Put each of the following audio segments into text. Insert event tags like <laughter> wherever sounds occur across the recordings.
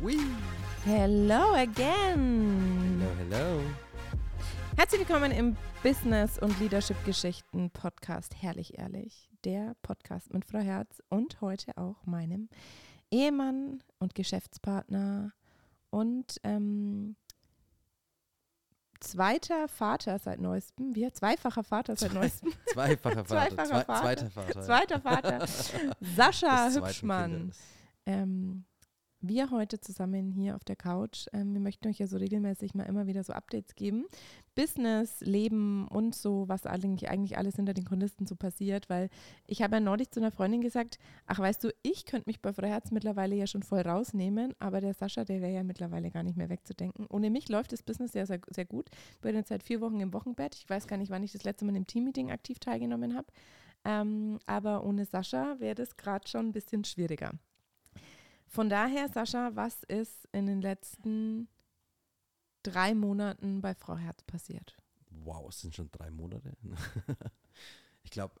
Whee! Hello again. Hello, hello. Herzlich willkommen im Business- und Leadership-Geschichten Podcast Herrlich Ehrlich. Der Podcast mit Frau Herz und heute auch meinem Ehemann und Geschäftspartner und ähm, zweiter Vater seit neuestem. Wir zweifacher Vater seit neuestem. <laughs> Zweifacher Vater. Zweifacher Zwei, Vater. Zweiter Vater. Zweiter Vater. Sascha Hübschmann. Ähm, wir heute zusammen hier auf der Couch. Ähm, wir möchten euch ja so regelmäßig mal immer wieder so Updates geben. Business, Leben und so, was eigentlich, eigentlich alles hinter den Kulissen so passiert, weil ich habe ja neulich zu einer Freundin gesagt, ach weißt du, ich könnte mich bei Frau Herz mittlerweile ja schon voll rausnehmen, aber der Sascha, der wäre ja mittlerweile gar nicht mehr wegzudenken. Ohne mich läuft das Business sehr, sehr, sehr gut. Ich bin jetzt seit vier Wochen im Wochenbett. Ich weiß gar nicht, wann ich das letzte Mal im Teammeeting aktiv teilgenommen habe. Ähm, aber ohne Sascha wäre das gerade schon ein bisschen schwieriger. Von daher, Sascha, was ist in den letzten drei Monaten bei Frau Herz passiert? Wow, es sind schon drei Monate. <laughs> ich glaube,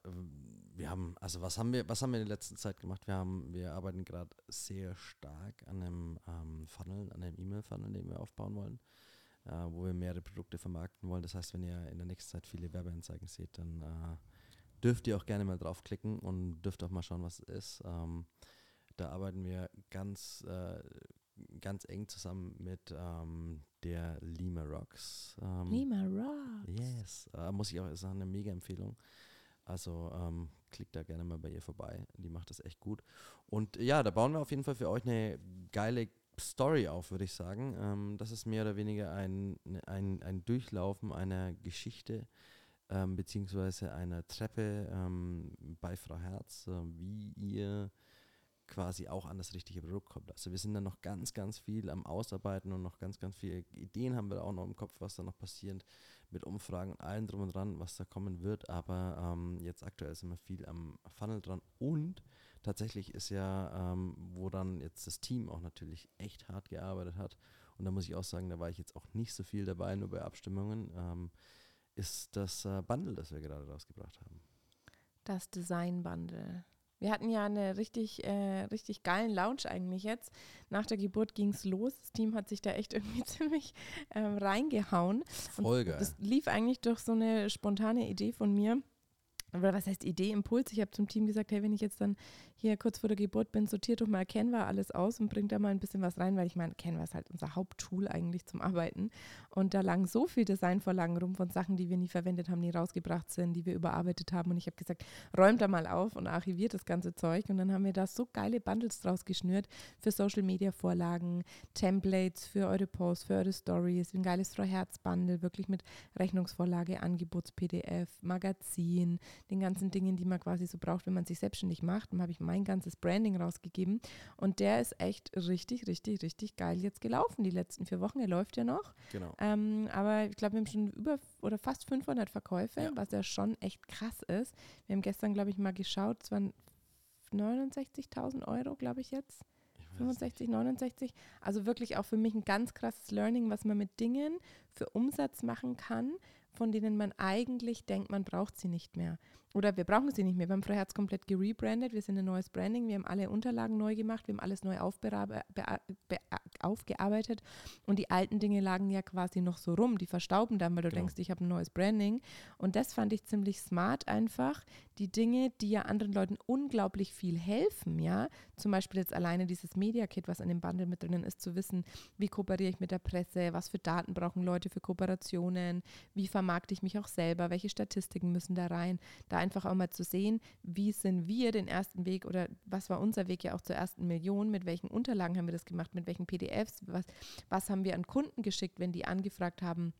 wir haben, also was haben wir, was haben wir in der letzten Zeit gemacht? Wir haben, wir arbeiten gerade sehr stark an einem ähm, Funnel, an einem E-Mail-Funnel, den wir aufbauen wollen, äh, wo wir mehrere Produkte vermarkten wollen. Das heißt, wenn ihr in der nächsten Zeit viele Werbeanzeigen seht, dann äh, dürft ihr auch gerne mal draufklicken und dürft auch mal schauen, was es ist. Ähm, da arbeiten wir ganz, äh, ganz eng zusammen mit ähm, der Lima Rocks. Ähm, Lima Rock. Yes, äh, muss ich auch sagen, eine mega Empfehlung. Also ähm, klickt da gerne mal bei ihr vorbei. Die macht das echt gut. Und ja, da bauen wir auf jeden Fall für euch eine geile Story auf, würde ich sagen. Ähm, das ist mehr oder weniger ein, ein, ein Durchlaufen einer Geschichte ähm, beziehungsweise einer Treppe ähm, bei Frau Herz, äh, wie ihr quasi auch an das richtige Produkt kommt. Also wir sind da noch ganz, ganz viel am Ausarbeiten und noch ganz, ganz viele Ideen haben wir auch noch im Kopf, was da noch passiert mit Umfragen und allem drum und dran, was da kommen wird. Aber ähm, jetzt aktuell sind wir viel am Funnel dran und tatsächlich ist ja, ähm, wo dann jetzt das Team auch natürlich echt hart gearbeitet hat und da muss ich auch sagen, da war ich jetzt auch nicht so viel dabei, nur bei Abstimmungen, ähm, ist das äh, Bundle, das wir gerade rausgebracht haben. Das Design Bundle. Wir hatten ja eine richtig, äh, richtig geilen Lounge eigentlich jetzt. Nach der Geburt ging es los. Das Team hat sich da echt <laughs> irgendwie ziemlich ähm, reingehauen. Voll geil. Das lief eigentlich durch so eine spontane Idee von mir. Oder was heißt Idee, Impuls? Ich habe zum Team gesagt, hey, wenn ich jetzt dann hier kurz vor der Geburt bin, sortiert doch mal Canva alles aus und bringt da mal ein bisschen was rein, weil ich meine, Canva ist halt unser Haupttool eigentlich zum Arbeiten. Und da lagen so viel Designvorlagen rum von Sachen, die wir nie verwendet haben, die rausgebracht sind, die wir überarbeitet haben. Und ich habe gesagt, räumt da mal auf und archiviert das ganze Zeug. Und dann haben wir da so geile Bundles draus geschnürt für Social Media Vorlagen, Templates für eure Posts, für eure Stories, ein geiles Frau Herz Bundle, wirklich mit Rechnungsvorlage, Angebots-PDF, Magazin, den ganzen Dingen, die man quasi so braucht, wenn man sich selbstständig macht. Dann habe ich mein ganzes Branding rausgegeben und der ist echt richtig, richtig, richtig geil jetzt gelaufen die letzten vier Wochen. Er läuft ja noch. Genau. Ähm, aber ich glaube, wir haben schon über oder fast 500 Verkäufe, Ja. was ja schon echt krass ist. Wir haben gestern, glaube ich, mal geschaut, es waren 69.000 Euro, glaube ich jetzt. Ich weiß 65, 69. Also wirklich auch für mich ein ganz krasses Learning, was man mit Dingen für Umsatz machen kann, von denen man eigentlich denkt, man braucht sie nicht mehr. Oder wir brauchen sie nicht mehr. Wir haben Frau Herz komplett gerebrandet, wir sind ein neues Branding, wir haben alle Unterlagen neu gemacht, wir haben alles neu aufgearbeitet. Und die alten Dinge lagen ja quasi noch so rum, die verstauben dann, weil du Genau. denkst, ich habe ein neues Branding. Und das fand ich ziemlich smart einfach, die Dinge, die ja anderen Leuten unglaublich viel helfen, ja, zum Beispiel jetzt alleine dieses Media Kit, was an dem Bundle mit drinnen ist, zu wissen, wie kooperiere ich mit der Presse, was für Daten brauchen Leute für Kooperationen, wie vermarkte ich mich auch selber, welche Statistiken müssen da rein, da einfach auch mal zu sehen, wie sind wir den ersten Weg oder was war unser Weg ja auch zur ersten Million, mit welchen Unterlagen haben wir das gemacht, mit welchen PDFs, was, was haben wir an Kunden geschickt, wenn die angefragt haben,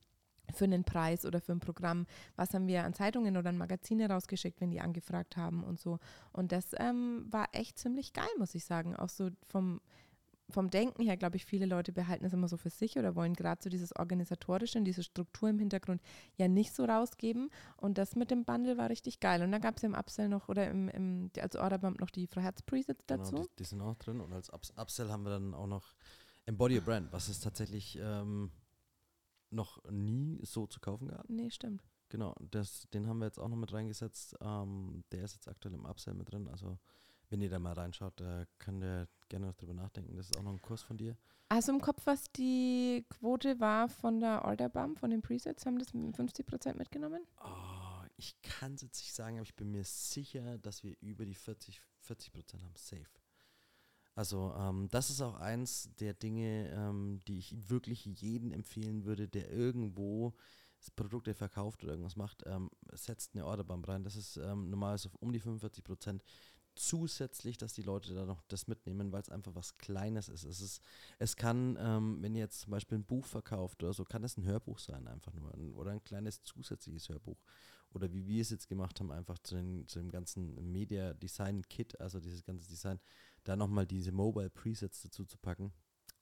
für einen Preis oder für ein Programm, was haben wir an Zeitungen oder an Magazine rausgeschickt, wenn die angefragt haben und so. Und das ähm, war echt ziemlich geil, muss ich sagen. Auch so vom, vom Denken her, glaube ich, viele Leute behalten es immer so für sich oder wollen gerade so dieses Organisatorische und diese Struktur im Hintergrund ja nicht so rausgeben. Und das mit dem Bundle war richtig geil. Und dann gab es ja im Upsell noch oder im, im als Orderbump noch die Frau Herz Presets dazu. Genau, die, die sind auch drin. Und als Ups Upsell haben wir dann auch noch Embody a Brand, was es tatsächlich ähm, noch nie so zu kaufen gab. Nee, stimmt. Genau, das, den haben wir jetzt auch noch mit reingesetzt. Ähm, der ist jetzt aktuell im Upsell mit drin. Also wenn ihr da mal reinschaut, da könnt ihr gerne noch drüber nachdenken. Das ist auch noch ein Kurs von dir. Also im Kopf, was die Quote war von der Orderbump, von den Presets, haben das 50% mitgenommen? Oh, ich kann es jetzt nicht sagen, aber ich bin mir sicher, dass wir über die 40, 40 Prozent haben. Safe. Also ähm, das ist auch eins der Dinge, ähm, die ich wirklich jedem empfehlen würde, der irgendwo Produkte verkauft oder irgendwas macht, ähm, setzt eine Orderbump rein. Das ist ähm, normalerweise um die 45 Prozent zusätzlich, dass die Leute da noch das mitnehmen, weil es einfach was Kleines ist. Es, ist, es kann, ähm, wenn ihr jetzt zum Beispiel ein Buch verkauft oder so, kann es ein Hörbuch sein, einfach nur. Ein, oder ein kleines zusätzliches Hörbuch. Oder wie wir es jetzt gemacht haben, einfach zu, den, zu dem ganzen Media Design Kit, also dieses ganze Design, da nochmal diese Mobile Presets dazu zu packen.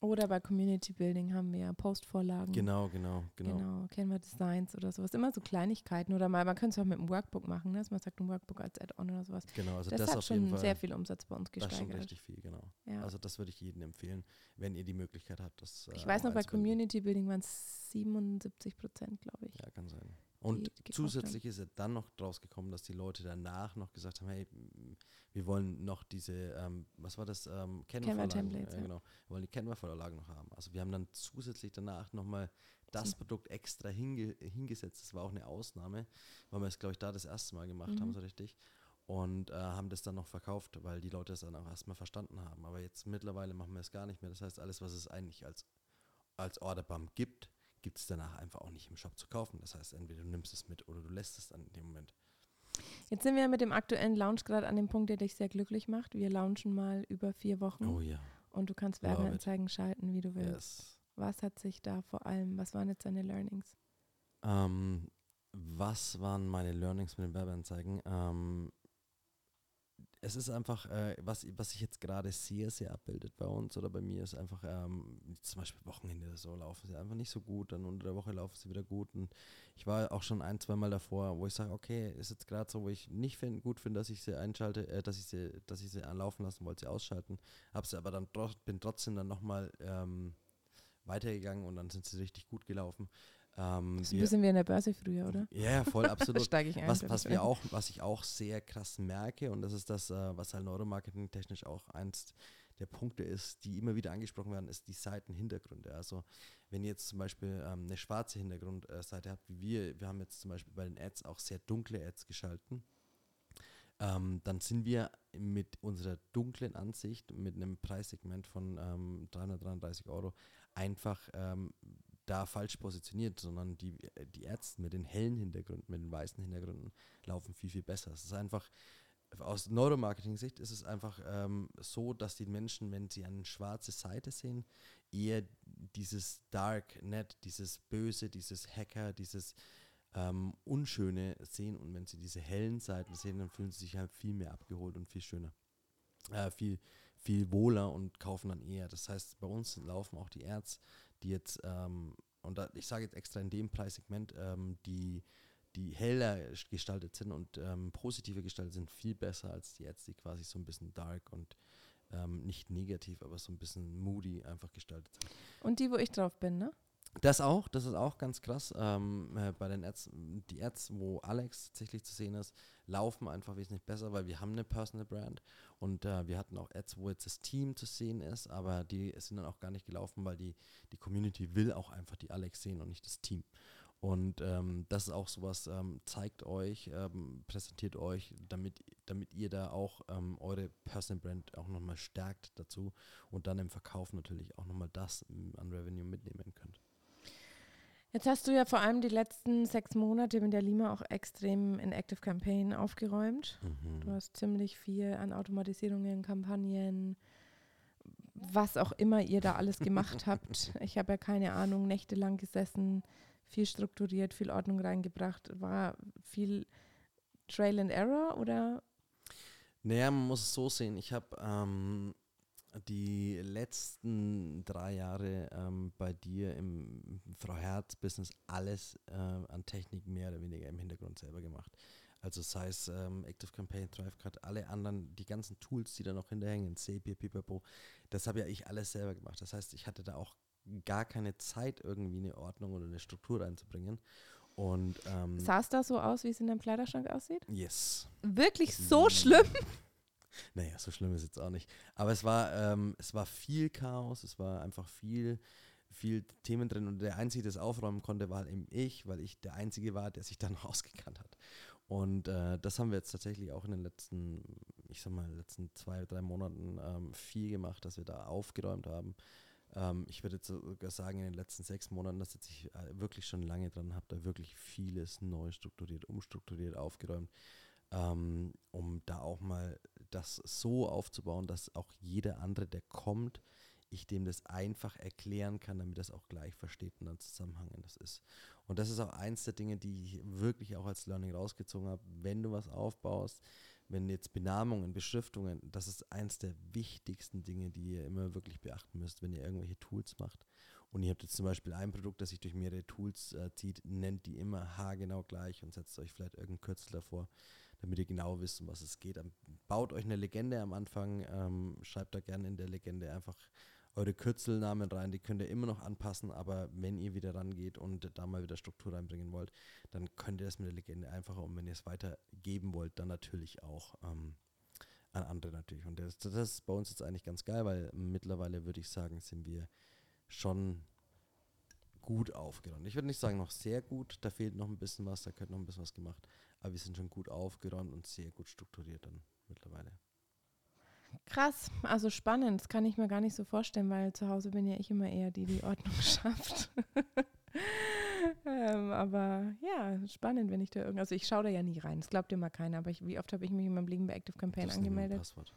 Oder bei Community Building haben wir ja Postvorlagen. Genau, genau, genau. Genau, kennen wir Designs oder sowas. Immer so Kleinigkeiten. Oder mal, man könnte es auch mit einem Workbook machen, ne? dass man sagt, ein Workbook als Add-on oder sowas. Genau, also das, das, hat schon Fall. sehr viel Umsatz bei uns Das ist gesteigert. schon richtig viel, genau. Ja. Also das würde ich jedem empfehlen, wenn ihr die Möglichkeit habt, das ich äh, weiß noch, bei. Community Building waren es 77 Prozent, glaube ich. Ja, kann sein. Und gekauft zusätzlich ist ja dann noch draus gekommen, dass die Leute danach noch gesagt haben, hey, wir wollen noch diese, ähm, was war das, ähm, Canva-Vorlagen, ja, ja. genau, wir wollen die Canva-Vorlagen noch haben. Also wir haben dann zusätzlich danach nochmal das So. Produkt extra hinge hingesetzt. Das war auch eine Ausnahme, weil wir es, glaube ich, da das erste Mal gemacht haben, Mhm. so richtig. Und äh, haben das dann noch verkauft, weil die Leute es dann auch erstmal verstanden haben. Aber jetzt mittlerweile machen wir es gar nicht mehr. Das heißt, alles, was es eigentlich als, als Orderbump gibt, gibt es danach einfach auch nicht im Shop zu kaufen. Das heißt, entweder du nimmst es mit oder du lässt es dann in dem Moment. Jetzt sind wir mit dem aktuellen Launch gerade an dem Punkt, der dich sehr glücklich macht. Wir launchen mal über vier Wochen Oh ja. und du kannst. Werbeanzeigen schalten, wie du willst. Yes. Was hat sich da vor allem, was waren jetzt deine Learnings? Ähm, was waren meine Learnings mit den Werbeanzeigen? Ähm, es ist einfach, äh, was, was sich jetzt gerade sehr, sehr abbildet bei uns oder bei mir, ist einfach, ähm, zum Beispiel Wochenende oder so laufen sie einfach nicht so gut, dann unter der Woche laufen sie wieder gut. Und ich war auch schon ein, zwei Mal davor, wo ich sage, okay, ist jetzt gerade so, wo ich nicht find, gut finde, dass ich sie einschalte, äh, dass ich sie, dass ich sie anlaufen lassen wollte, sie ausschalten. Hab sie aber dann bin trotzdem dann nochmal ähm, weitergegangen und dann sind sie richtig gut gelaufen. Ähm, Das ist ein wir- bisschen wie in der Börse früher, oder? ja, ja, voll, <laughs> absolut. steige ich ein. Was, was wir auch, was ich auch sehr krass merke, und das ist das, äh, was halt Neuromarketing technisch auch eins der Punkte ist, die immer wieder angesprochen werden, ist die Seitenhintergründe. Also wenn ihr jetzt zum Beispiel ähm, eine schwarze Hintergrundseite habt, wie wir, wir haben jetzt zum Beispiel bei den Ads auch sehr dunkle Ads geschalten, ähm, dann sind wir mit unserer dunklen Ansicht, mit einem Preissegment von ähm, 333 Euro, einfach ähm, da falsch positioniert, sondern die, äh, die Ads mit den hellen Hintergründen, mit den weißen Hintergründen laufen viel, viel besser. Es ist einfach, aus Neuromarketing-Sicht ist es einfach ähm, so, dass die Menschen, wenn sie eine schwarze Seite sehen, eher dieses Dark Net, dieses Böse, dieses Hacker, dieses ähm, Unschöne sehen und wenn sie diese hellen Seiten sehen, dann fühlen sie sich halt viel mehr abgeholt und viel schöner. Äh, viel, viel wohler und kaufen dann eher. Das heißt, bei uns laufen auch die Ads, die jetzt, ähm, und da, ich sage jetzt extra in dem Preissegment, ähm, die, die heller gestaltet sind und ähm, positiver gestaltet sind, viel besser als die Ads, die quasi so ein bisschen dark und ähm, nicht negativ, aber so ein bisschen moody einfach gestaltet sind. Und die, wo ich drauf bin, ne? Das auch, das ist auch ganz krass. Ähm, äh, bei den Ads, die Ads, wo Alex tatsächlich zu sehen ist, laufen einfach wesentlich besser, weil wir haben eine Personal Brand und äh, wir hatten auch Ads, wo jetzt das Team zu sehen ist, aber die sind dann auch gar nicht gelaufen, weil die, die Community will auch einfach die Alex sehen und nicht das Team. Und ähm, das ist auch sowas, ähm, zeigt euch, ähm, präsentiert euch, damit, damit ihr da auch ähm, eure Personal Brand auch nochmal stärkt dazu und dann im Verkauf natürlich auch nochmal das ähm, an Revenue mitnehmen könnt. Jetzt hast du ja vor allem die letzten sechs Monate mit der Lima auch extrem in Active Campaign aufgeräumt. Mhm. Du hast ziemlich viel an Automatisierungen, Kampagnen, was auch immer ihr da alles gemacht <laughs> habt. Ich habe ja keine Ahnung, nächtelang gesessen, viel strukturiert, viel Ordnung reingebracht. War viel Trail and Error oder? Naja, man muss es so sehen. Ich habe ähm, die letzten drei Jahre ähm, bei dir im Frau Herz-Business alles äh, an Technik mehr oder weniger im Hintergrund selber gemacht. Also sei es ähm, Active Campaign, Thrivecard, alle anderen, die ganzen Tools, die da noch hinterhängen, Zapier, Pipapo, das habe ja ich alles selber gemacht. Das heißt, ich hatte da auch gar keine Zeit, irgendwie eine Ordnung oder eine Struktur reinzubringen. Und ähm, Sah es da so aus, wie es in deinem Kleiderschrank aussieht? yes. Wirklich so schlimm? <laughs> Naja, so schlimm ist es jetzt auch nicht. Aber es war, ähm, es war viel Chaos, es war einfach viel, viel Themen drin und der Einzige, der es aufräumen konnte, war eben ich, weil ich der Einzige war, der sich <laughs> dann ausgekannt hat. Und äh, das haben wir jetzt tatsächlich auch in den letzten, ich sag mal, letzten zwei, drei Monaten ähm, viel gemacht, dass wir da aufgeräumt haben. Ähm, ich würde sogar sagen, in den letzten sechs Monaten, dass ich äh, wirklich schon lange dran habe, da wirklich vieles neu strukturiert, umstrukturiert, aufgeräumt, ähm, um da auch mal das so aufzubauen, dass auch jeder andere, der kommt, ich dem das einfach erklären kann, damit es auch gleich versteht und dann zusammenhangend das ist. Und das ist auch eins der Dinge, die ich wirklich auch als Learning rausgezogen habe. Wenn du was aufbaust, wenn jetzt Benamungen, Beschriftungen, das ist eins der wichtigsten Dinge, die ihr immer wirklich beachten müsst, wenn ihr irgendwelche Tools macht. Und ihr habt jetzt zum Beispiel ein Produkt, das sich durch mehrere Tools äh, zieht, nennt die immer haargenau gleich und setzt euch vielleicht irgendein Kürzel davor, damit ihr genau wisst, um was es geht. Baut euch eine Legende am Anfang, ähm, schreibt da gerne in der Legende einfach eure Kürzelnamen rein, die könnt ihr immer noch anpassen, aber wenn ihr wieder rangeht und da mal wieder Struktur reinbringen wollt, dann könnt ihr das mit der Legende einfacher und wenn ihr es weitergeben wollt, dann natürlich auch ähm, an andere natürlich. Und das, das ist bei uns jetzt eigentlich ganz geil, weil mittlerweile würde ich sagen, sind wir schon gut aufgeräumt. Ich würde nicht sagen noch sehr gut, da fehlt noch ein bisschen was, da könnte noch ein bisschen was gemacht, aber wir sind schon gut aufgeräumt und sehr gut strukturiert dann mittlerweile. Krass, also spannend. Das kann ich mir gar nicht so vorstellen, weil zu Hause bin ja ich immer eher die, die Ordnung <laughs> schafft. ähm, aber ja, spannend, wenn ich da irgendwie. Also ich schaue da ja nie rein. Das glaubt immer keiner. Aber ich, wie oft habe ich mich in meinem Leben bei Active Campaign angemeldet? Passwort.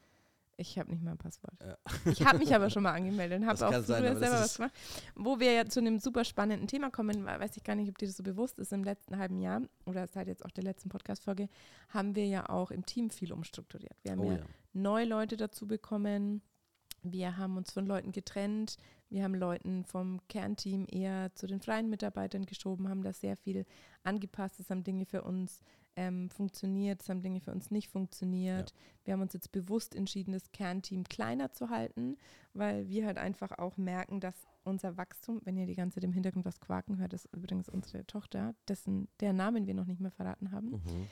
Ich habe nicht mal ein Passwort. Ja. Ich habe mich aber schon mal angemeldet und habe auch sein, selber was gemacht. Wo wir ja zu einem super spannenden Thema kommen, weiß ich gar nicht, ob dir das so bewusst ist, im letzten halben Jahr oder seit jetzt auch der letzten Podcast-Folge, haben wir ja auch im Team viel umstrukturiert. Wir haben oh, ja, ja neue Leute dazu bekommen. Wir haben uns von Leuten getrennt. Wir haben Leuten vom Kernteam eher zu den freien Mitarbeitern geschoben, haben da sehr viel angepasst. Es haben Dinge für uns ähm, funktioniert, es haben Dinge für uns nicht funktioniert. Ja. Wir haben uns jetzt bewusst entschieden, das Kernteam kleiner zu halten, weil wir halt einfach auch merken, dass unser Wachstum, wenn ihr die ganze Zeit im Hintergrund was quaken hört, ist übrigens unsere Tochter, dessen der Namen wir noch nicht mehr verraten haben. Mhm.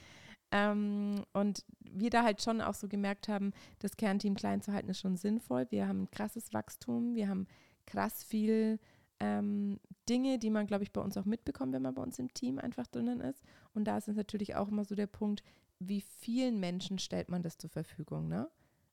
Ähm, und wir da halt schon auch so gemerkt haben, das Kernteam klein zu halten ist schon sinnvoll. Wir haben ein krasses Wachstum, wir haben krass viel ähm, Dinge, die man, glaube ich, bei uns auch mitbekommt, wenn man bei uns im Team einfach drinnen ist. Und da ist es natürlich auch immer so der Punkt, wie vielen Menschen stellt man das zur Verfügung, ne?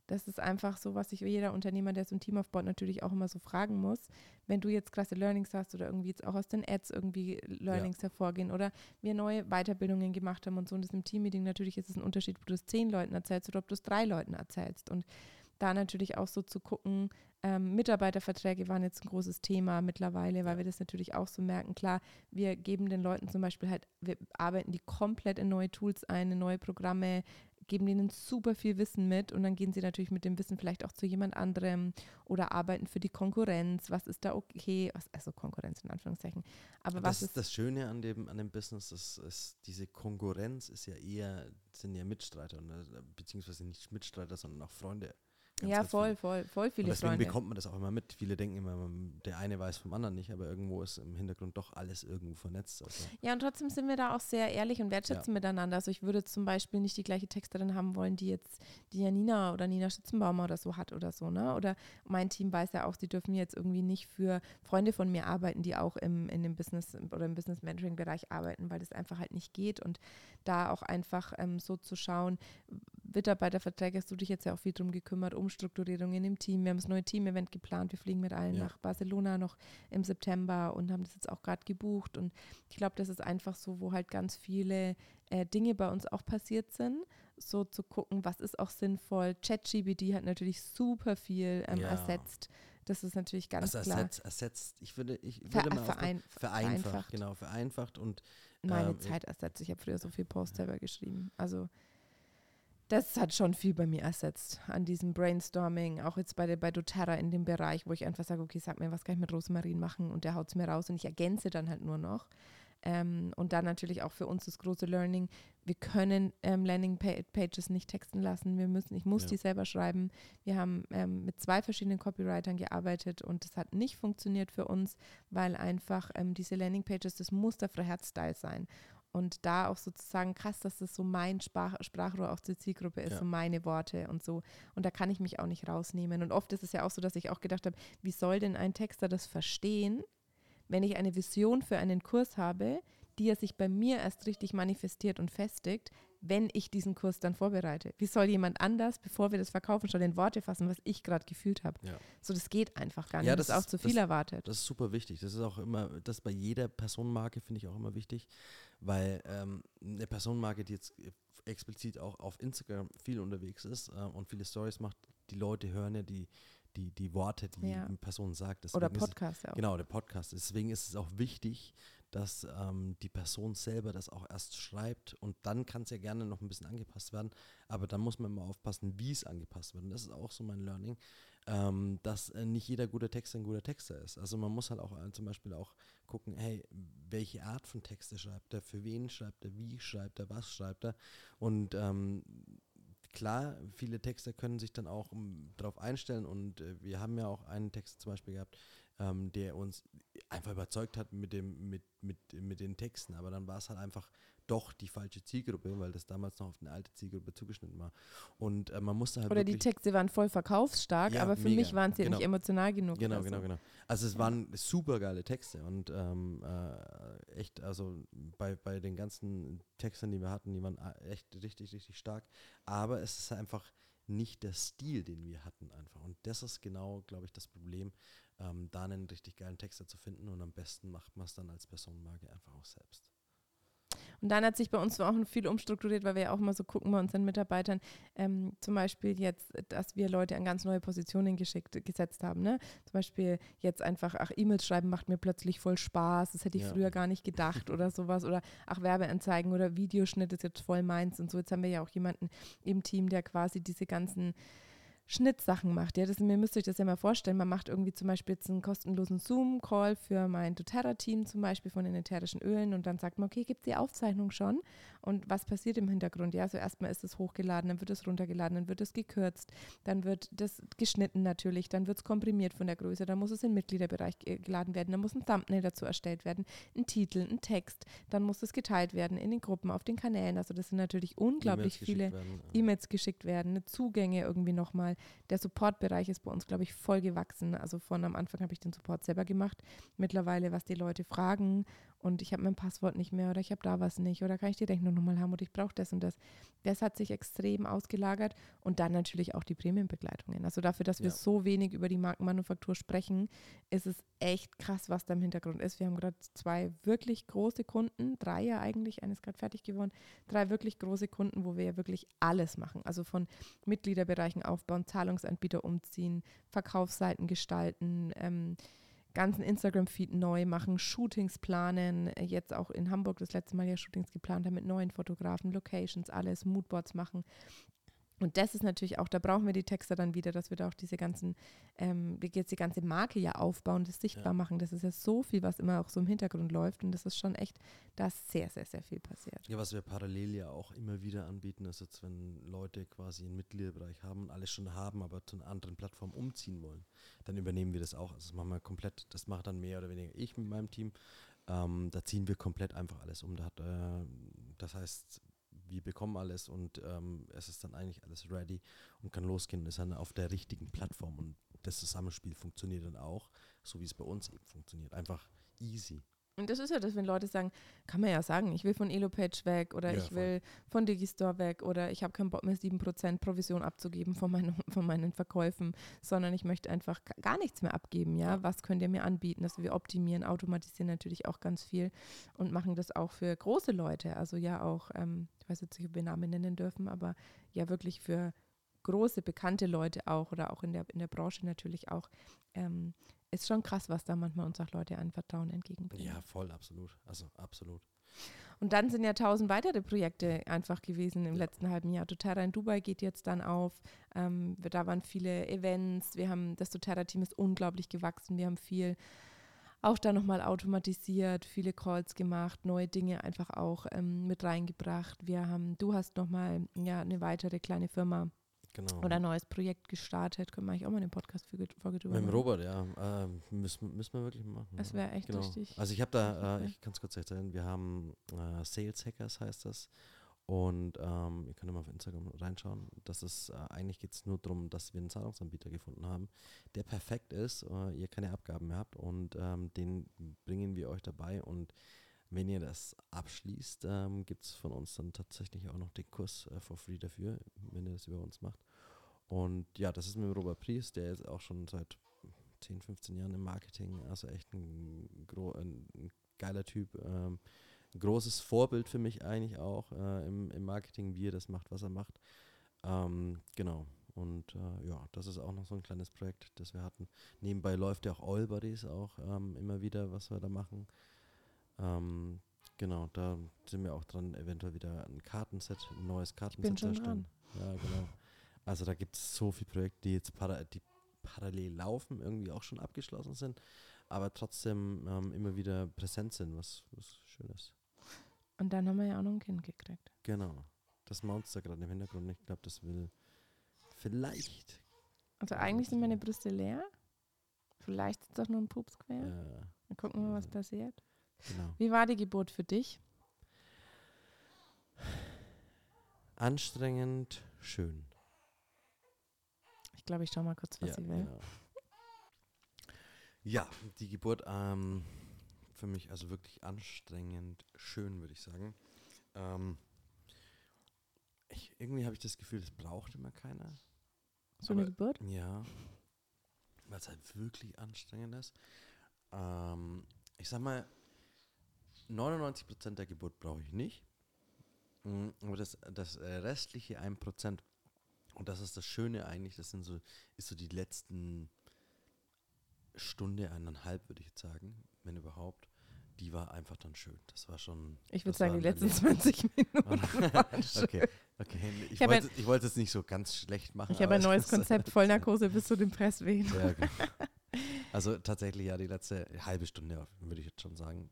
Das ist einfach so, was sich jeder Unternehmer, der so ein Team aufbaut, natürlich auch immer so fragen muss. Wenn du jetzt klasse Learnings hast oder irgendwie jetzt auch aus den Ads irgendwie Learnings ja. hervorgehen oder wir neue Weiterbildungen gemacht haben und so und das im Teammeeting natürlich ist es ein Unterschied, ob du es zehn Leuten erzählst oder ob du es drei Leuten erzählst. Und da natürlich auch so zu gucken, ähm, Mitarbeiterverträge waren jetzt ein großes Thema mittlerweile, weil wir das natürlich auch so merken. Klar, wir geben den Leuten zum Beispiel halt, wir arbeiten die komplett in neue Tools ein, in neue Programme, geben denen super viel Wissen mit und dann gehen sie natürlich mit dem Wissen vielleicht auch zu jemand anderem oder arbeiten für die Konkurrenz. Was ist da okay? Also Konkurrenz in Anführungszeichen. Aber das was ist das Schöne an dem, an dem Business, ist, ist diese Konkurrenz ist ja eher, sind ja Mitstreiter, äh, beziehungsweise nicht Mitstreiter, sondern auch Freunde. Ganz, ja, ganz voll, viel. voll, voll viele und deswegen Freunde. bekommt man das auch immer mit. Viele denken immer, der eine weiß vom anderen nicht, aber irgendwo ist im Hintergrund doch alles irgendwo vernetzt. Also. Ja, und trotzdem sind wir da auch sehr ehrlich und wertschätzen ja. miteinander. Also ich würde zum Beispiel nicht die gleiche Texterin haben wollen, die jetzt die Janina oder Nina Schützenbaumer oder so hat oder so, ne? Oder mein Team weiß ja auch, sie dürfen jetzt irgendwie nicht für Freunde von mir arbeiten, die auch im, in dem Business oder im Business Mentoring Bereich arbeiten, weil das einfach halt nicht geht. Und da auch einfach ähm, so zu schauen, Mitarbeiterverträge hast du dich jetzt ja auch viel drum gekümmert, Umstrukturierungen im Team. Wir haben das neue Team-Event geplant. Wir fliegen mit allen ja. nach Barcelona noch im September und haben das jetzt auch gerade gebucht. Und ich glaube, das ist einfach so, wo halt ganz viele äh, Dinge bei uns auch passiert sind. So zu gucken, was ist auch sinnvoll. ChatGBD hat natürlich super viel ähm, ja. ersetzt. Das ist natürlich ganz also klar. Ersetzt, ich würde, ich würde Ver mal verein, vereinfacht, vereinfacht, genau, vereinfacht und meine ähm, Zeit ersetzt. Ich habe früher so viel Post selber geschrieben. Also das hat schon viel bei mir ersetzt an diesem Brainstorming, auch jetzt bei, der, bei doTERRA in dem Bereich, wo ich einfach sage, okay, sag mir, was kann ich mit Rosmarin machen und der haut es mir raus und ich ergänze dann halt nur noch. Ähm, und dann natürlich auch für uns das große Learning, wir können ähm, Landing-Pages nicht texten lassen, wir müssen, ich muss ja. die selber schreiben. Wir haben ähm, mit zwei verschiedenen Copywritern gearbeitet und das hat nicht funktioniert für uns, weil einfach ähm, diese Landing-Pages, das muss der Freiheitsstyle sein. Und da auch sozusagen krass, dass das so mein Sprach Sprachrohr auch zur Zielgruppe ist, Ja. so meine Worte und so. Und da kann ich mich auch nicht rausnehmen. Und oft ist es ja auch so, dass ich auch gedacht habe, wie soll denn ein Texter das verstehen, wenn ich eine Vision für einen Kurs habe, die er sich bei mir erst richtig manifestiert und festigt, wenn ich diesen Kurs dann vorbereite. Wie soll jemand anders, bevor wir das verkaufen, schon in Worte fassen, was ich gerade gefühlt habe? Ja. So, das geht einfach gar nicht. Ja, das, das ist auch ist- zu das- viel erwartet. Das ist super wichtig. Das ist auch immer, das bei jeder Personenmarke finde ich auch immer wichtig, weil ähm, eine Personenmarke, die jetzt explizit auch auf Instagram viel unterwegs ist äh, und viele Stories macht, die Leute hören ja die, die, die Worte, die Ja. eine Person sagt. Oder Deswegen ist es- Podcast ja auch. Genau, der Podcast. Deswegen ist es auch wichtig, dass ähm, die Person selber das auch erst schreibt und dann kann es ja gerne noch ein bisschen angepasst werden, aber dann muss man immer aufpassen, wie es angepasst wird. Und das ist auch so mein Learning, ähm, dass äh, nicht jeder gute Texter ein guter Texter ist. Also man muss halt auch äh, zum Beispiel auch gucken, hey, welche Art von Texte schreibt er, für wen schreibt er, wie schreibt er, was schreibt er und ähm, klar, viele Texter können sich dann auch darauf einstellen und äh, wir haben ja auch einen Text zum Beispiel gehabt, ähm, der uns einfach überzeugt hat mit, dem, mit, mit, mit den Texten, aber dann war es halt einfach doch die falsche Zielgruppe, weil das damals noch auf eine alte Zielgruppe zugeschnitten war. Und äh, man musste halt Oder die Texte waren voll verkaufsstark, Ja, aber für mega. mich waren sie ja Genau. nicht emotional genug. Genau, genau, so. genau. Also es waren super geile Texte und ähm, äh, echt, also bei, bei den ganzen Texten, die wir hatten, die waren äh, echt richtig, richtig stark. Aber es ist einfach nicht der Stil, den wir hatten einfach. Und das ist genau, glaube ich, das Problem, ähm, da einen richtig geilen Texter zu finden und am besten macht man es dann als Personenmarke einfach auch selbst. Und dann hat sich bei uns auch noch viel umstrukturiert, weil wir ja auch mal so gucken bei unseren Mitarbeitern, ähm, zum Beispiel jetzt, dass wir Leute an ganz neue Positionen geschickt, gesetzt haben. Ne? Zum Beispiel jetzt einfach, ach, E-Mails schreiben macht mir plötzlich voll Spaß, das hätte ich Ja. früher gar nicht gedacht oder sowas. Oder ach, Werbeanzeigen oder Videoschnitt ist jetzt voll meins und so. Jetzt haben wir ja auch jemanden im Team, der quasi diese ganzen Schnittsachen macht. Ja, das, mir müsst ihr euch das ja mal vorstellen. Man macht irgendwie zum Beispiel jetzt einen kostenlosen Zoom-Call für mein doTERRA-Team zum Beispiel von den ätherischen Ölen und dann sagt man, okay, gibt es die Aufzeichnung schon? Und was passiert im Hintergrund? Ja, also erstmal ist es hochgeladen, dann wird es runtergeladen, dann wird es gekürzt, dann wird das geschnitten natürlich, dann wird es komprimiert von der Größe, dann muss es in den Mitgliederbereich ge- geladen werden, dann muss ein Thumbnail dazu erstellt werden, ein Titel, ein Text, dann muss es geteilt werden in den Gruppen, auf den Kanälen. Also das sind natürlich unglaublich E-Mails viele E-Mails geschickt werden, ne, Zugänge irgendwie nochmal. Der Supportbereich ist bei uns, glaube ich, voll gewachsen. Also von am Anfang habe ich den Support selber gemacht. Mittlerweile, was die Leute fragen und ich habe mein Passwort nicht mehr oder ich habe da was nicht oder kann ich die Rechnung nochmal haben oder ich brauche das und das. Das hat sich extrem ausgelagert und dann natürlich auch die Prämienbegleitungen. Also dafür, dass wir Ja. so wenig über die Markenmanufaktur sprechen, ist es echt krass, was da im Hintergrund ist. Wir haben gerade zwei wirklich große Kunden, drei ja eigentlich, eines gerade fertig geworden, drei wirklich große Kunden, wo wir ja wirklich alles machen. Also von Mitgliederbereichen aufbauen, Zahlungsanbieter umziehen, Verkaufsseiten gestalten, ähm, ganzen Instagram-Feed neu machen, Shootings planen, äh, jetzt auch in Hamburg das letzte Mal ja Shootings geplant haben mit neuen Fotografen, Locations, alles, Moodboards machen. Und das ist natürlich auch, da brauchen wir die Texter dann wieder, dass wir da auch diese ganzen, ähm, wir jetzt die ganze Marke ja aufbauen, das sichtbar Ja. machen. Das ist ja so viel, was immer auch so im Hintergrund läuft. Und das ist schon echt, da ist sehr, sehr, sehr viel passiert. Ja, was wir parallel ja auch immer wieder anbieten, ist jetzt, wenn Leute quasi einen Mitgliederbereich haben und alles schon haben, aber zu einer anderen Plattform umziehen wollen, dann übernehmen wir das auch. Also das machen wir komplett, das macht dann mehr oder weniger ich mit meinem Team. Ähm, da ziehen wir komplett einfach alles um. Da hat, äh, das heißt, wir bekommen alles und ähm, es ist dann eigentlich alles ready und kann losgehen und ist dann auf der richtigen Plattform. Und das Zusammenspiel funktioniert dann auch, so wie es bei uns eben funktioniert. Einfach easy. Und das ist ja das, wenn Leute sagen, kann man ja sagen, ich will von Elopage weg oder Ja, ich voll. will von Digistore weg oder ich habe keinen Bock mehr 7% Provision abzugeben von, meinen <laughs> von meinen Verkäufen, sondern ich möchte einfach ga- gar nichts mehr abgeben. Ja, was könnt ihr mir anbieten? Also wir optimieren, automatisieren natürlich auch ganz viel und machen das auch für große Leute. Also ja auch, ähm, ich weiß jetzt nicht, ob wir Namen nennen dürfen, aber ja wirklich für große, bekannte Leute auch oder auch in der, in der Branche natürlich auch. Ähm, ist schon krass, was da manchmal uns auch Leute an Vertrauen entgegenbringen. Ja, voll, absolut. Also absolut. Und dann sind ja tausend weitere Projekte einfach gewesen im Ja. letzten halben Jahr. doTERRA in Dubai geht jetzt dann auf. Ähm, da waren viele Events. Wir haben, das doTERRA-Team ist unglaublich gewachsen. Wir haben viel auch da nochmal automatisiert, viele Calls gemacht, neue Dinge einfach auch ähm, mit reingebracht. Wir haben, du hast nochmal ja, eine weitere kleine Firma Genau. Oder ein neues Projekt gestartet. Können wir eigentlich auch mal eine Podcast-Folge drüber Mit dem. Robert, ja. Ähm, müssen, müssen wir wirklich machen. Das wäre echt Genau. richtig. Also ich habe da, äh, ich kann es kurz erzählen, wir haben äh, Sales Hackers heißt das. Und ähm, ihr könnt mal auf Instagram reinschauen. Das ist, äh, eigentlich geht es nur darum, dass wir einen Zahlungsanbieter gefunden haben, der perfekt ist, äh, ihr keine Abgaben mehr habt und ähm, den bringen wir euch dabei. Und wenn ihr das abschließt, ähm, gibt es von uns dann tatsächlich auch noch den Kurs äh, for free dafür, wenn ihr das über uns macht. Und ja, das ist mit Robert Priest, der ist auch schon seit 10, 15 Jahren im Marketing, also echt ein, ein geiler Typ. Ähm, ein großes Vorbild für mich eigentlich auch äh, im, im Marketing, wie er das macht, was er macht. Ähm, genau. Und äh, ja, das ist auch noch so ein kleines Projekt, das wir hatten. Nebenbei läuft ja auch All Buddies auch ähm, immer wieder, was wir da machen. Ähm, genau, da sind wir auch dran, eventuell wieder ein Kartenset, ein neues Kartenset bin zu schon erstellen. Ja, genau. Also da gibt es so viele Projekte, die jetzt para die parallel laufen, irgendwie auch schon abgeschlossen sind, aber trotzdem ähm, immer wieder präsent sind, was, was schön ist. Und dann haben wir ja auch noch ein Kind gekriegt. Genau. Das Monster gerade im Hintergrund, ich glaube, das will vielleicht. Also eigentlich sind meine Brüste leer. Vielleicht ist doch nur ein Pups quer. Äh, Dann gucken wir mal, was passiert. genau. Wie war die Geburt für dich? Anstrengend, schön. Ich glaube, ich schau mal kurz, was ja, sie will. genau. ja, die Geburt ähm, für mich also wirklich anstrengend, schön, würde ich sagen. Ähm, ich, irgendwie habe ich das Gefühl, das braucht immer keiner. So eine Geburt? Ja, weil es halt wirklich anstrengend ist. Ähm, ich sag mal, 99% der Geburt brauche ich nicht. Mm, Aber das, das restliche 1%, und das ist das Schöne eigentlich, das sind so, ist so die letzten Stunde, eineinhalb, würde ich jetzt sagen, wenn überhaupt. Die war einfach dann schön. Das war schon. Ich würde sagen, die letzten Erlebnis. 20 Minuten <laughs> waren schön. okay, okay. Ich, Ich wollte ich wollte es nicht so ganz schlecht machen. Ich habe ein neues es- Konzept, Vollnarkose bis zu den Presswehen. Ja, genau. <laughs> Also tatsächlich ja, die letzte halbe Stunde, würde ich jetzt schon sagen,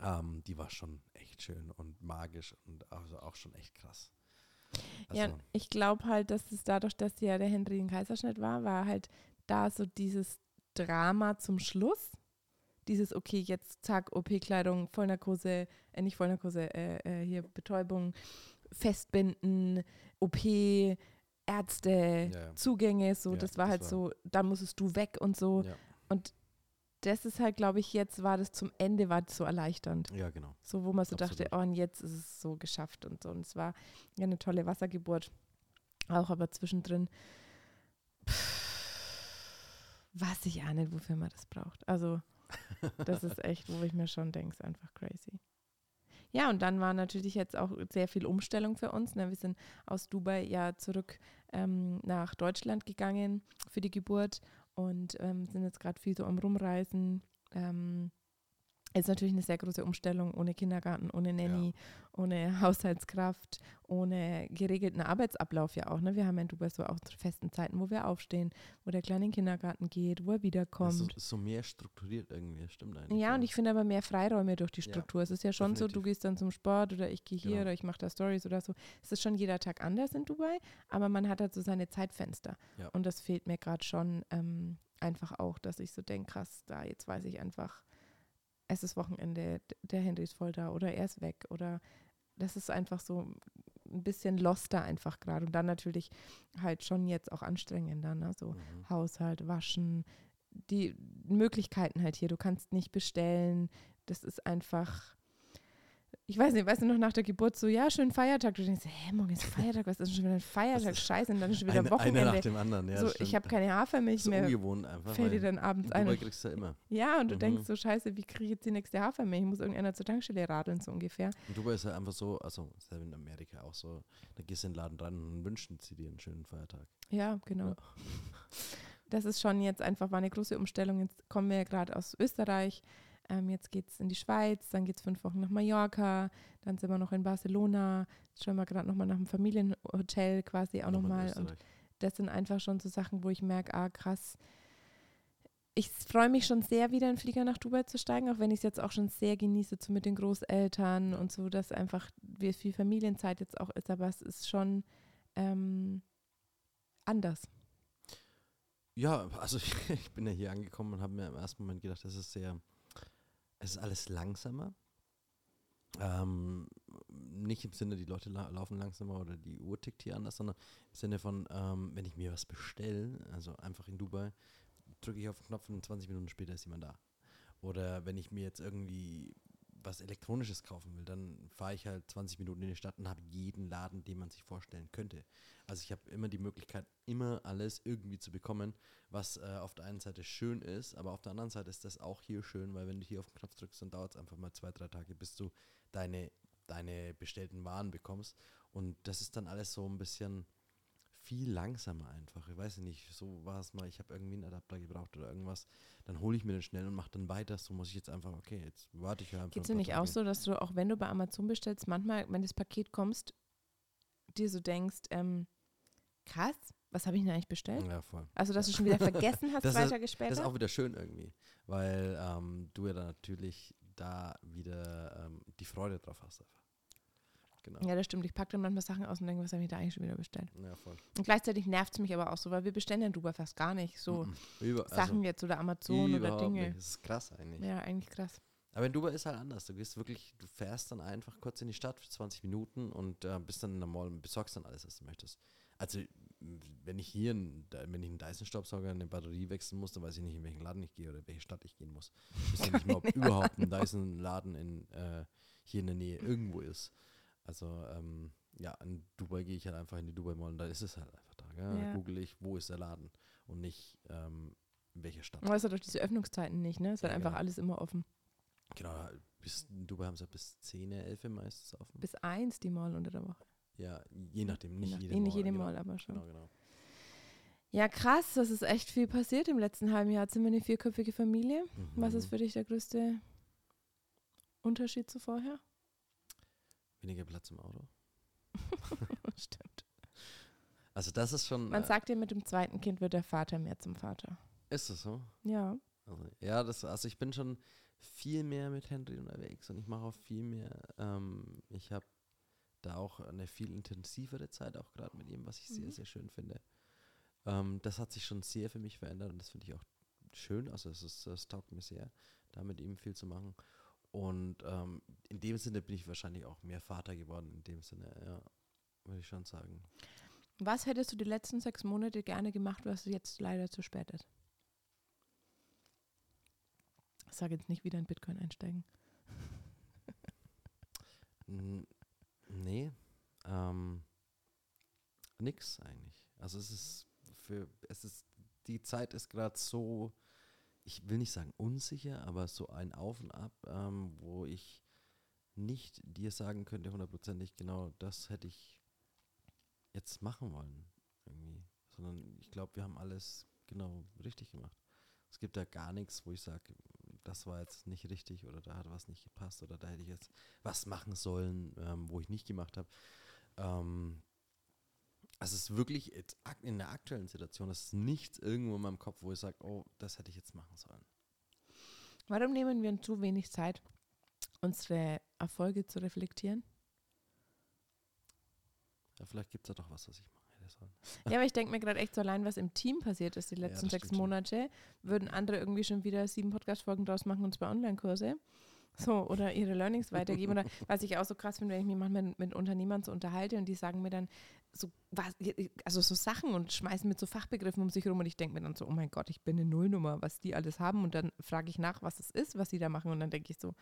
ähm, die war schon echt schön und magisch und also auch schon echt krass. Also, Ja, ich glaube halt, dass es dadurch, dass ja der Henry ein Kaiserschnitt war, war halt da so dieses Drama zum Schluss. Dieses, okay, jetzt zack, OP-Kleidung, Vollnarkose, äh, nicht Vollnarkose, äh, äh, hier Betäubung, Festbinden, OP, Ärzte, Ja. Zugänge, so, Ja, das war das halt war- so, da musstest du weg und so. ja, Das ist halt, glaube ich, jetzt war das zum Ende, war das so erleichternd. ja, genau. So, wo man so dachte, Absolut. oh, und jetzt ist es so geschafft und so. Und es war ja eine tolle Wassergeburt. Auch aber zwischendrin weiß ich auch nicht, wofür man das braucht. Also, das ist echt, wo ich mir schon denke, ist einfach crazy. Ja, und dann war natürlich jetzt auch sehr viel Umstellung für uns. Ne? Wir sind aus Dubai ja zurück ähm, nach Deutschland gegangen für die Geburt und ähm, sind jetzt gerade viel so am Rumreisen. Ähm, ist natürlich eine sehr große Umstellung ohne Kindergarten, ohne Nanny, ohne Haushaltskraft, ohne geregelten Arbeitsablauf ja auch. Ne? Wir haben ja in Dubai so auch zu festen Zeiten, wo wir aufstehen, wo der Kleine in den Kindergarten geht, wo er wiederkommt. so, so mehr strukturiert irgendwie, stimmt eigentlich. Ja, und ich finde aber mehr Freiräume durch die Ja, Struktur. es ist ja schon so, du definitiv. gehst dann zum Sport oder ich gehe hier Genau. oder ich mache da Stories oder so. Es ist schon jeder Tag anders in Dubai, aber man hat halt so seine Zeitfenster. Ja. Und das fehlt mir gerade schon ähm, einfach auch, dass ich so denke, krass, da jetzt weiß ich einfach, es ist Wochenende, der Henry ist voll da oder er ist weg oder das ist einfach so ein bisschen loster einfach gerade. Und dann natürlich halt schon jetzt auch anstrengender, ne? so Mhm. Haushalt, Waschen, die Möglichkeiten halt hier. Du kannst nicht bestellen. Das ist einfach, ich weiß nicht, weißt du noch nach der Geburt so, ja, schönen Feiertag. Du denkst, hä, morgen ist Feiertag, was ist denn schon wieder ein Feiertag? Scheiße, und dann ist schon wieder Eine, einer nach Wochenende. dem anderen, ja. so, ich habe keine Hafermilch Das ist mehr. ungewohnt einfach. Fällt dir dann abends in ein. Und- kriegst du ja immer. Ja, und du Mhm. denkst so, scheiße, wie kriege ich jetzt die nächste Hafermilch? Ich muss irgendeiner zur Tankstelle radeln, so ungefähr. In Dubai ist ja einfach so, also ist ja in Amerika auch so, da gehst du in den Laden rein und wünschen sie dir einen schönen Feiertag. Ja, genau. Ja. Das ist schon jetzt einfach, war eine große Umstellung. Jetzt kommen wir ja gerade aus Österreich. Ähm, jetzt geht es in die Schweiz, dann geht es fünf Wochen nach Mallorca, dann sind wir noch in Barcelona. Jetzt schauen wir gerade nochmal nach einem Familienhotel quasi auch Nochmal nochmal. Und das sind einfach schon so Sachen, wo ich merke, ah krass, ich freue mich schon sehr, wieder in Flieger nach Dubai zu steigen, auch wenn ich es jetzt auch schon sehr genieße, so mit den Großeltern und so, dass einfach wie viel Familienzeit jetzt auch ist, aber es ist schon, ähm, anders? Ja, also ich, <laughs> ich bin ja hier angekommen und habe mir im ersten Moment gedacht, das ist sehr, es ist alles langsamer. Ähm, nicht im Sinne, die Leute la laufen langsamer oder die Uhr tickt hier anders, sondern im Sinne von, ähm, wenn ich mir was bestelle, also einfach in Dubai, drücke ich auf den Knopf und 20 Minuten später ist jemand da. Oder wenn ich mir jetzt irgendwie was Elektronisches kaufen will, dann fahre ich halt 20 Minuten in die Stadt und habe jeden Laden, den man sich vorstellen könnte. Also ich habe immer die Möglichkeit, immer alles irgendwie zu bekommen, was äh, auf der einen Seite schön ist, aber auf der anderen Seite ist das auch hier schön, weil wenn du hier auf den Knopf drückst, dann dauert es einfach mal zwei, drei Tage, bis du deine, deine bestellten Waren bekommst. Und das ist dann alles so ein bisschen viel langsamer einfach. Ich weiß nicht, so war es mal, ich habe irgendwie einen Adapter gebraucht oder irgendwas, dann hole ich mir den schnell und mache dann weiter. So muss ich jetzt einfach, okay, jetzt warte ich ja einfach. Geht es dir nicht auch so, dass du, auch wenn du bei Amazon bestellst, manchmal, wenn das Paket kommst, dir so denkst, ähm, krass, was habe ich denn eigentlich bestellt? Ja, voll. Also, dass du schon wieder vergessen <laughs> hast, Das zwei ist- Tage später? Das ist auch wieder schön irgendwie, weil ähm, du ja dann natürlich da wieder ähm, die Freude drauf hast. Einfach. Genau. ja, das stimmt. Ich packe dann manchmal Sachen aus und denke, was habe ich da eigentlich schon wieder bestellt? Ja, voll. Und gleichzeitig nervt es mich aber auch so, weil wir bestellen in Dubai fast gar nicht so Mhm. Über, Sachen jetzt oder Amazon oder Dinge. Nicht. Das ist krass eigentlich. Ja, eigentlich krass. Aber in Dubai ist halt anders. Du gehst wirklich, du fährst dann einfach kurz in die Stadt für 20 Minuten und äh, bist dann in der Mall und besorgst dann alles, was du möchtest. Also, wenn ich hier, einen, wenn ich einen Dyson-Staubsauger eine Batterie wechseln muss, dann weiß ich nicht, in welchen Laden ich gehe oder in welche Stadt ich gehen muss. Ich wüsste nicht mal, ob <laughs> überhaupt ein Dyson-Laden in, äh, hier in der Nähe irgendwo ist. Also, ähm, ja, in Dubai gehe ich halt einfach in die Dubai Mall und da ist es halt einfach da. Gell? Ja. Da google ich, wo ist der Laden und nicht, ähm, in welcher Stadt. Aber es hat doch diese Öffnungszeiten nicht, ne? Es ist halt Ja, einfach genau. alles immer offen. Genau, bis, in Dubai haben sie bis 10, 11 meistens offen. Bis eins die Mall unter der Woche. Ja, je nachdem, nicht Je nach- jede eh, nicht Mall, jede genau. Mall, aber schon. Genau, genau. Ja, krass, das ist echt viel passiert im letzten halben Jahr. Jetzt sind wir eine vierköpfige Familie. Was ist Mhm. für dich der größte Unterschied zu vorher? Weniger Platz im Auto. <laughs> Stimmt. Also das ist schon. Man äh, sagt ja, mit dem zweiten Kind wird der Vater mehr zum Vater. ist es so? Ja. Also, ja, das, also ich bin schon viel mehr mit Henry unterwegs und ich mache auch viel mehr. Ähm, ich habe da auch eine viel intensivere Zeit auch gerade mit ihm, was ich sehr, Mhm. sehr schön finde. Ähm, das hat sich schon sehr für mich verändert und das finde ich auch schön. Also es, ist, es taugt mir sehr, da mit ihm viel zu machen. Und ähm, in dem Sinne bin ich wahrscheinlich auch mehr Vater geworden, in dem Sinne, ja, würde ich schon sagen. Was hättest du die letzten sechs Monate gerne gemacht, was jetzt leider zu spät ist? Ich sage jetzt nicht wieder in Bitcoin einsteigen. <laughs> Nee, ähm, nix eigentlich. Also es ist für, es ist, die Zeit ist gerade so, ich will nicht sagen unsicher, aber so ein Auf und Ab, ähm, wo ich nicht dir sagen könnte hundertprozentig genau, das hätte ich jetzt machen wollen irgendwie, sondern ich glaube, wir haben alles genau richtig gemacht. Es gibt da gar nichts, wo ich sage, das war jetzt nicht richtig oder da hat was nicht gepasst oder da hätte ich jetzt was machen sollen, ähm, wo ich nicht gemacht habe. Ähm, also es ist wirklich jetzt in der aktuellen Situation, es ist nichts irgendwo in meinem Kopf, wo ich sage, oh, das hätte ich jetzt machen sollen. Warum nehmen wir zu wenig Zeit, unsere Erfolge zu reflektieren? Ja, vielleicht gibt es da doch was, was ich machen hätte sollen. Ja, aber ich denke mir gerade echt so allein, was im Team passiert ist die Ja, letzten das sechs. Monate, würden andere irgendwie schon wieder sieben Podcast-Folgen draus machen und zwei Online-Kurse. So, oder ihre Learnings weitergeben. Oder <laughs> was ich auch so krass finde, wenn ich mich manchmal mit, mit Unternehmern so unterhalte und die sagen mir dann so, was, also so Sachen und schmeißen mit so Fachbegriffen um sich rum und ich denke mir dann so, oh mein Gott, ich bin eine Nullnummer, was die alles haben. Und dann frage ich nach, was es ist, was sie da machen. Und dann denke ich so,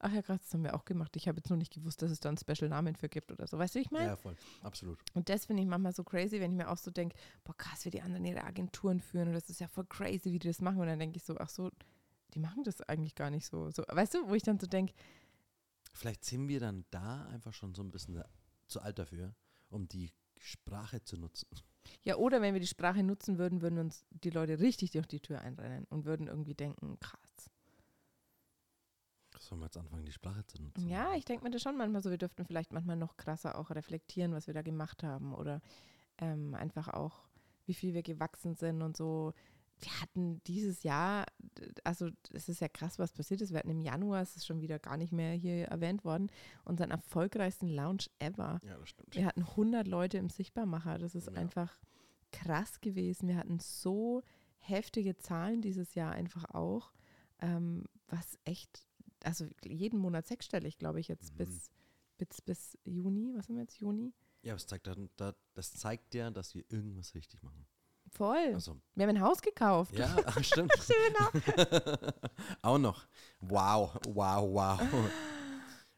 ach ja, krass, das haben wir auch gemacht. Ich habe jetzt nur nicht gewusst, dass es da einen Special-Namen für gibt oder so. Weißt du, wie ich meine? Ja, voll, absolut. Und das finde ich manchmal so crazy, wenn ich mir auch so denke, boah, krass, wie die anderen ihre Agenturen führen und das ist ja voll crazy, wie die das machen. Und dann denke ich so, ach so, die machen das eigentlich gar nicht so. so. Weißt du, wo ich dann so denke, Vielleicht sind wir dann da einfach schon so ein bisschen zu alt dafür, um die Sprache zu nutzen. ja, oder wenn wir die Sprache nutzen würden, würden uns die Leute richtig durch die Tür einrennen und würden irgendwie denken, krass. Sollen wir jetzt anfangen, die Sprache zu nutzen? Ja, ich denke mir das schon manchmal so, wir dürften vielleicht manchmal noch krasser auch reflektieren, was wir da gemacht haben oder ähm, einfach auch, wie viel wir gewachsen sind und so. Wir hatten dieses Jahr, also es ist ja krass, was passiert ist. Wir hatten im Januar, es ist schon wieder gar nicht mehr hier erwähnt worden, unseren erfolgreichsten Lounge ever. Ja, das stimmt. Wir hatten 100 Leute im Sichtbarmacher. Das ist Ja. einfach krass gewesen. Wir hatten so heftige Zahlen dieses Jahr einfach auch, ähm, was echt, also jeden Monat sechsstellig, glaube ich, jetzt Mhm. bis, bis, bis Juni. Was haben wir jetzt? Juni? Ja, das zeigt, da, das zeigt ja, dass wir irgendwas richtig machen. Voll. Also, Wir haben ein Haus gekauft. ja, <laughs> stimmt. <laughs> Auch noch. Wow, wow, wow.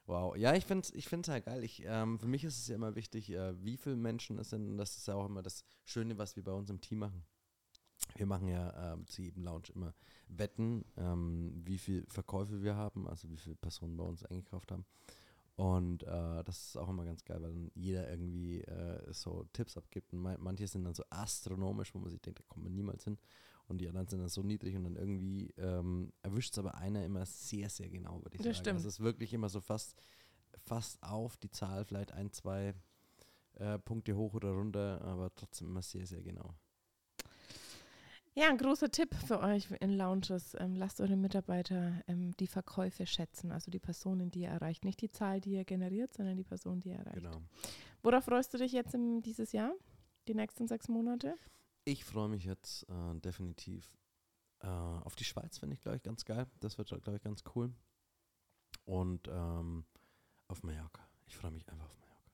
Wow. Ja, ich finde es ich find's halt geil. Ich, ähm, für mich ist es ja immer wichtig, äh, wie viele Menschen es sind. Und das ist ja auch immer das Schöne, was wir bei uns im Team machen. Wir machen ja ähm, zu jedem Lounge immer Wetten, ähm, wie viele Verkäufe wir haben, also wie viele Personen bei uns eingekauft haben. Und äh, das ist auch immer ganz geil, weil dann jeder irgendwie äh, so Tipps abgibt. Und man, manche sind dann so astronomisch, wo man sich denkt, da kommt man niemals hin. Und die anderen sind dann so niedrig und dann irgendwie ähm, erwischt es aber einer immer sehr, sehr genau, würde ich Das sagen. stimmt. Also es ist wirklich immer so fast, fast auf die Zahl, vielleicht ein, zwei äh, Punkte hoch oder runter, aber trotzdem immer sehr, sehr genau. Ja, ein großer Tipp für euch in Lounges. Ähm, lasst eure Mitarbeiter ähm, die Verkäufe schätzen, also die Personen, die ihr erreicht. Nicht die Zahl, die ihr generiert, sondern die Person, die ihr erreicht. Genau. Worauf freust du dich jetzt im, dieses Jahr? Die nächsten sechs Monate? Ich freue mich jetzt äh, definitiv äh, auf die Schweiz, finde ich, glaube ich, ganz geil. Das wird, glaube ich, ganz cool. Und ähm, auf Mallorca. Ich freue mich einfach auf Mallorca.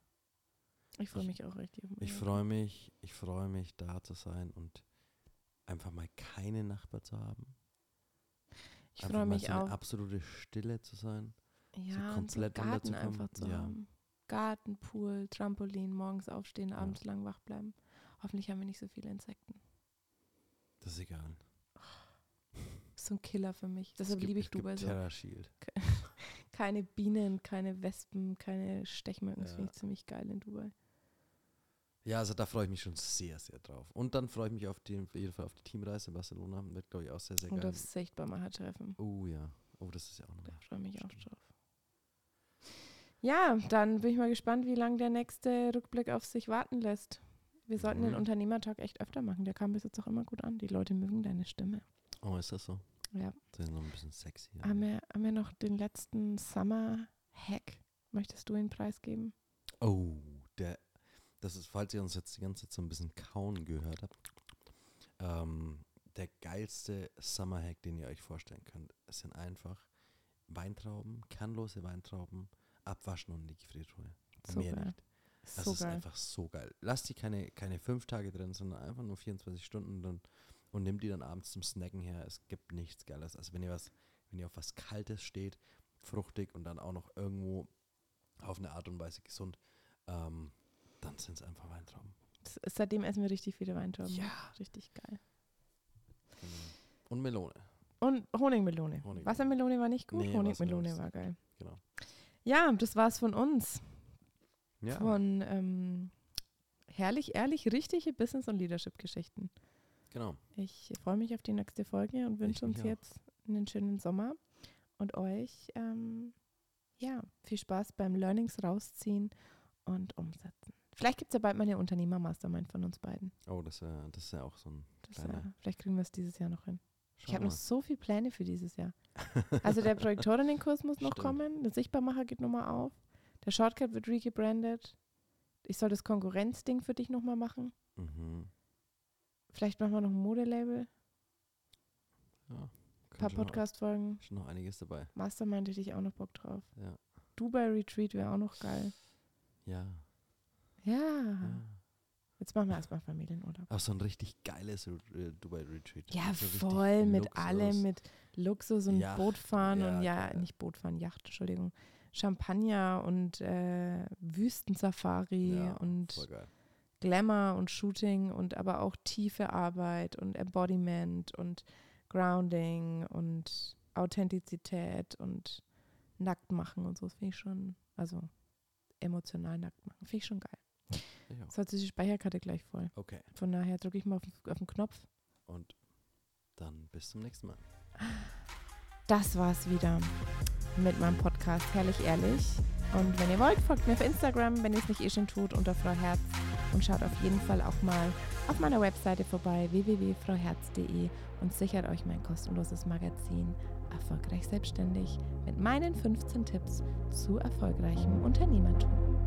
Ich freue Ich- mich auch richtig. auf Ich Mallorca. freue mich, ich freue mich, da zu sein und einfach mal keine Nachbar zu haben. Ich freue mich so eine auch. absolute Stille zu sein. Ja, komplett so Garten einfach zu ja. haben. Garten, Pool, Trampolin, morgens aufstehen, Ja. abends lang wach bleiben. Hoffentlich haben wir nicht so viele Insekten. Das ist egal. Ist so ein Killer für mich. Es Deshalb liebe ich Dubai so. Terra Shield. <laughs> Keine Bienen, keine Wespen, keine Stechmücken. Das Ja. finde ich ziemlich geil in Dubai. Ja, also da freue ich mich schon sehr, sehr drauf. Und dann freue ich mich auf, die, auf jeden Fall auf die Teamreise in Barcelona. Wird, glaube ich, auch sehr, sehr Und geil. aufs Sichtbarmacher-Treffen. Oh ja. Oh, das ist ja auch noch Da freue ich mich auch drauf. Ja, dann bin ich mal gespannt, wie lange der nächste Rückblick auf sich warten lässt. Wir sollten den Mhm. Unternehmertalk echt öfter machen. Der kam bis jetzt auch immer gut an. Die Leute mögen deine Stimme. Oh, ist das so? Ja. Das ist noch ein bisschen sexy. Haben wir, haben wir noch den letzten Summer-Hack? Möchtest du ihn preisgeben? Oh, das ist, falls ihr uns jetzt die ganze Zeit so ein bisschen kauen gehört habt, ähm, der geilste Summer-Hack, den ihr euch vorstellen könnt, es sind einfach Weintrauben, kernlose Weintrauben, abwaschen und in die Gefriertruhe. So Mehr geil. nicht. Das so ist geil. einfach so geil. Lasst die keine, keine fünf Tage drin, sondern einfach nur 24 Stunden drin und nehmt die dann abends zum Snacken her. Es gibt nichts Geiles. Also wenn ihr was, wenn ihr auf was Kaltes steht, fruchtig und dann auch noch irgendwo auf eine Art und Weise gesund, ähm, dann sind es einfach Weintrauben. Seitdem essen wir richtig viele Weintrauben. Ja. Richtig geil. Genau. Und Melone. Und Honigmelone. Honigmelone. Wassermelone war nicht gut, Nee, Honigmelone war geil. Genau. Ja, das war's von uns. Ja. Von ähm, herrlich, ehrlich, richtige Business- und Leadership-Geschichten. genau. Ich freue mich auf die nächste Folge und wünsche uns auch. jetzt einen schönen Sommer und euch ähm, ja, viel Spaß beim Learnings rausziehen und umsetzen. Vielleicht gibt es ja bald mal eine Unternehmer-Mastermind von uns beiden. Oh, das ist ja, das ist ja auch so ein Das, kleiner. äh, vielleicht kriegen wir es dieses Jahr noch hin. Ich Schauen habe noch so viele Pläne für dieses Jahr. <laughs> Also der Projektorinnenkurs muss noch Stimmt. kommen, der Sichtbarmacher geht nochmal auf, der Shortcut wird regebrandet. Ich soll das Konkurrenzding für dich nochmal machen. Mhm. Vielleicht machen wir noch ein Modelabel, Ja. ein paar Podcast-Folgen. Schon noch einiges dabei. Mastermind hätte ich auch noch Bock drauf. Ja. Dubai Retreat wäre auch noch geil. Ja. Ja. ja. Jetzt machen wir erstmal Familienurlaub. Auch so ein richtig geiles äh, Dubai-Retreat. Ja, So voll mit Luxus. allem, mit Luxus und Yacht, Bootfahren und ja, ja, nicht Bootfahren, Yacht, Entschuldigung. Champagner und äh, Wüstensafari Ja, und. Glamour und Shooting und aber auch tiefe Arbeit und Embodiment und Grounding und Authentizität und nackt machen und so. Das finde ich schon, also emotional nackt machen, finde ich schon geil. Auch. So hat sich die Speicherkarte gleich voll. Okay. Von daher drücke ich mal auf, den- auf den Knopf. Und dann bis zum nächsten Mal. Das war's wieder mit meinem Podcast Herrlich Ehrlich. Und wenn ihr wollt, folgt mir auf Instagram, wenn ihr es nicht eh schon tut, unter Frau Herz. Und schaut auf jeden Fall auch mal auf meiner Webseite vorbei, www.frauherz.de und sichert euch mein kostenloses Magazin Erfolgreich Selbstständig mit meinen 15 Tipps zu erfolgreichem Unternehmertum.